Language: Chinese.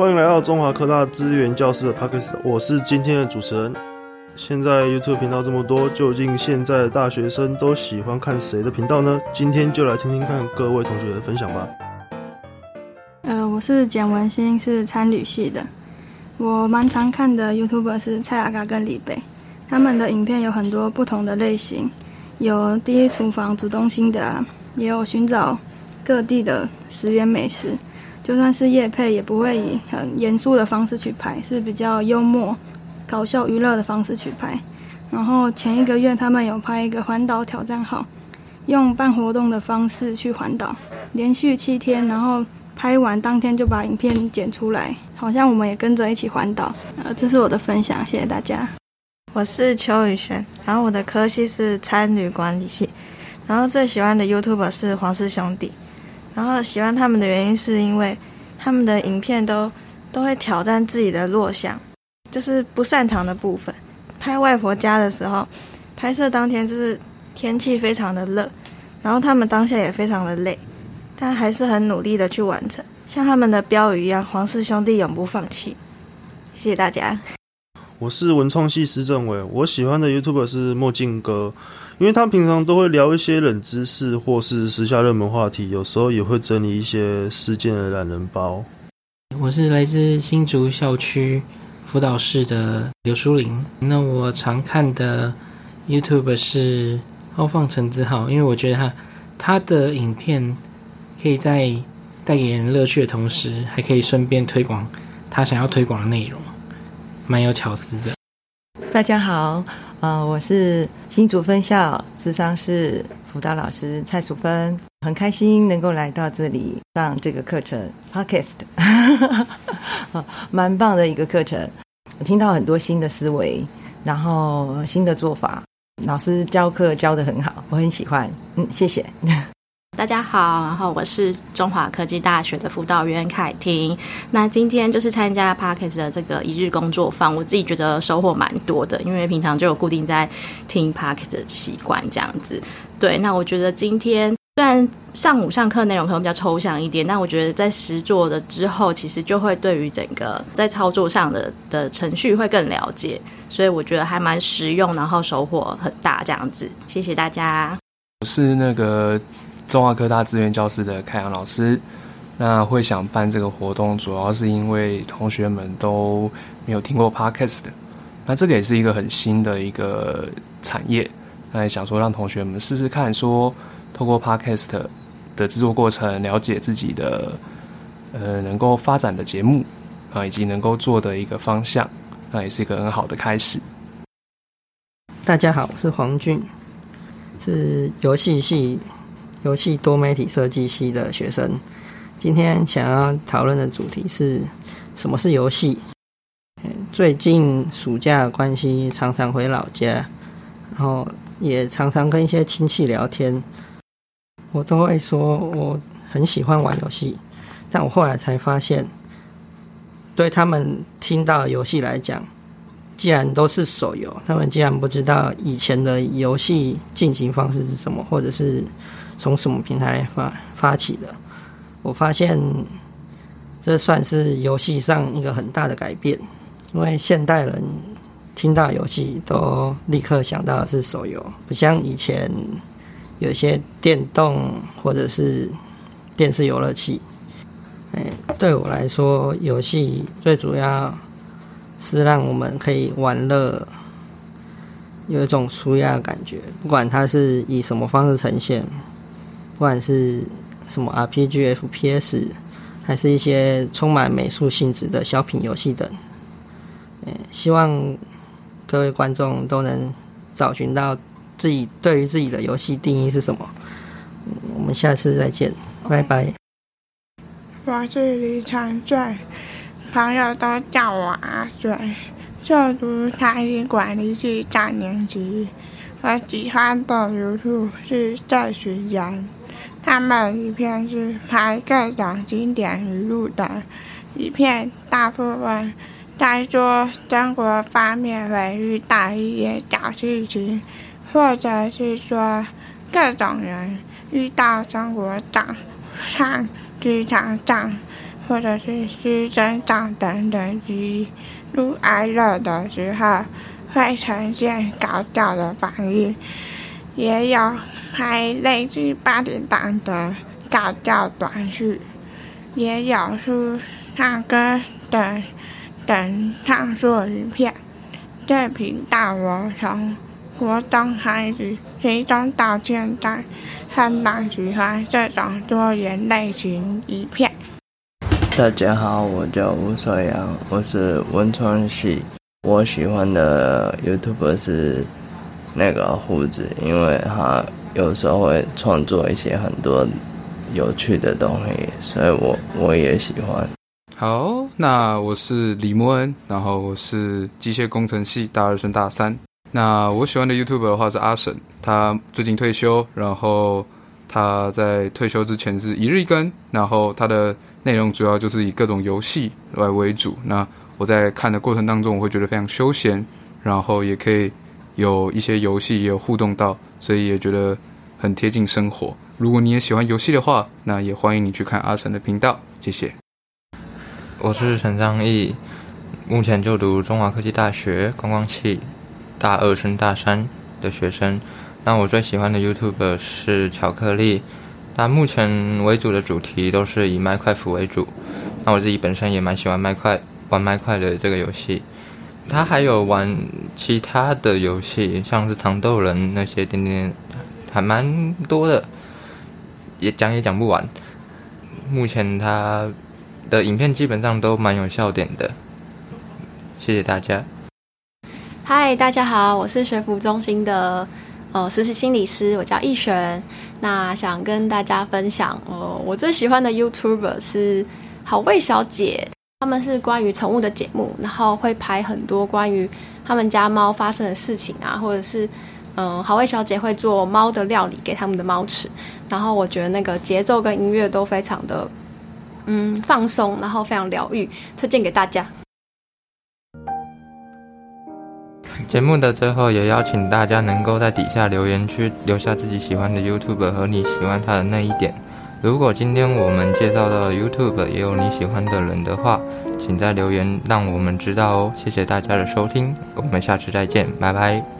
欢迎来到中华科大资源教室的 Podcast，我是今天的主持人。现在 YouTube 频道这么多，究竟现在的大学生都喜欢看谁的频道呢？今天就来听听看各位同学的分享吧。呃，我是简文心，是参旅系的。我蛮常看的 YouTuber 是蔡阿嘎跟李贝，他们的影片有很多不同的类型，有第一厨房煮东西的，也有寻找各地的食源美食。就算是夜配，也不会以很严肃的方式去拍，是比较幽默、搞笑、娱乐的方式去拍。然后前一个月他们有拍一个环岛挑战号，用办活动的方式去环岛，连续七天，然后拍完当天就把影片剪出来，好像我们也跟着一起环岛。呃，这是我的分享，谢谢大家。我是邱宇轩，然后我的科系是参旅管理系，然后最喜欢的 YouTube 是黄氏兄弟。然后喜欢他们的原因是因为他们的影片都都会挑战自己的弱项，就是不擅长的部分。拍外婆家的时候，拍摄当天就是天气非常的热，然后他们当下也非常的累，但还是很努力的去完成，像他们的标语一样：“黄氏兄弟永不放弃。”谢谢大家。我是文创系施政委，我喜欢的 YouTube 是墨镜哥。因为他平常都会聊一些冷知识或是时下热门话题，有时候也会整理一些事件的懒人包。我是来自新竹校区辅导室的刘淑玲。那我常看的 YouTube 是奥放陈子豪，因为我觉得他他的影片可以在带给人乐趣的同时，还可以顺便推广他想要推广的内容，蛮有巧思的。大家好。啊，我是新竹分校智商室辅导老师蔡淑芬，很开心能够来到这里上这个课程，Podcast，蛮棒的一个课程。我听到很多新的思维，然后新的做法，老师教课教的很好，我很喜欢。嗯，谢谢。大家好，然后我是中华科技大学的辅导员凯婷。那今天就是参加 Parkes 的这个一日工作坊，我自己觉得收获蛮多的，因为平常就有固定在听 Parkes 的习惯这样子。对，那我觉得今天虽然上午上课内容可能比较抽象一点，但我觉得在实做的之后，其实就会对于整个在操作上的的程序会更了解，所以我觉得还蛮实用，然后收获很大这样子。谢谢大家。我是那个。中华科大资源教室的开阳老师，那会想办这个活动，主要是因为同学们都没有听过 podcast，那这个也是一个很新的一个产业，那也想说让同学们试试看，说透过 podcast 的制作过程，了解自己的呃能够发展的节目啊，以及能够做的一个方向，那也是一个很好的开始。大家好，我是黄俊，是游戏系。游戏多媒体设计系的学生，今天想要讨论的主题是什么是游戏？最近暑假关系，常常回老家，然后也常常跟一些亲戚聊天，我都会说我很喜欢玩游戏，但我后来才发现，对他们听到游戏来讲，既然都是手游，他们竟然不知道以前的游戏进行方式是什么，或者是。从什么平台发发起的？我发现这算是游戏上一个很大的改变，因为现代人听到游戏都立刻想到的是手游，不像以前有些电动或者是电视游乐器。哎，对我来说，游戏最主要是让我们可以玩乐，有一种舒压的感觉，不管它是以什么方式呈现。不管是什么 RPG、FPS，还是一些充满美术性质的小品游戏等，希望各位观众都能找寻到自己对于自己的游戏定义是什么。我们下次再见，拜拜。我是李长醉，朋友都叫我阿水，就读台艺管理系三年级。我喜欢的叔叔是在学人。他们一片是拍各种经典语录的，一片大部分在说中国方面会遇到一些小事情，或者是说各种人遇到中国党上剧场上或者是失真等等的喜怒哀乐的时候，会呈现搞笑的反应，也有拍类似八点档的搞笑短剧，也有书唱歌等等创作影片。这频道我从活动开始，其中到现在，相当喜欢这种多元类型影片。大家好，我叫吴所阳，我是文创系。我喜欢的 YouTube 是那个胡子，因为他有时候会创作一些很多有趣的东西，所以我我也喜欢。好，那我是李莫恩，然后我是机械工程系大二升大三。那我喜欢的 YouTube 的话是阿婶，他最近退休，然后他在退休之前是一日一更，然后他的内容主要就是以各种游戏来为主。那我在看的过程当中，我会觉得非常休闲，然后也可以有一些游戏也有互动到，所以也觉得很贴近生活。如果你也喜欢游戏的话，那也欢迎你去看阿成的频道。谢谢。我是陈章义，目前就读中华科技大学观光系大二升大三的学生。那我最喜欢的 YouTube 是巧克力，那目前为主的主题都是以麦块服为主。那我自己本身也蛮喜欢麦块玩麦块的这个游戏，他还有玩其他的游戏，像是糖豆人那些点点，还蛮多的，也讲也讲不完。目前他。的影片基本上都蛮有笑点的，谢谢大家。嗨，大家好，我是学服中心的呃实习心理师，我叫易璇。那想跟大家分享，呃，我最喜欢的 YouTuber 是好味小姐，他们是关于宠物的节目，然后会拍很多关于他们家猫发生的事情啊，或者是嗯，好味小姐会做猫的料理给他们的猫吃，然后我觉得那个节奏跟音乐都非常的。嗯，放松，然后非常疗愈，推荐给大家。节目的最后，也邀请大家能够在底下留言区留下自己喜欢的 YouTube 和你喜欢他的那一点。如果今天我们介绍到的 YouTube 也有你喜欢的人的话，请在留言让我们知道哦。谢谢大家的收听，我们下次再见，拜拜。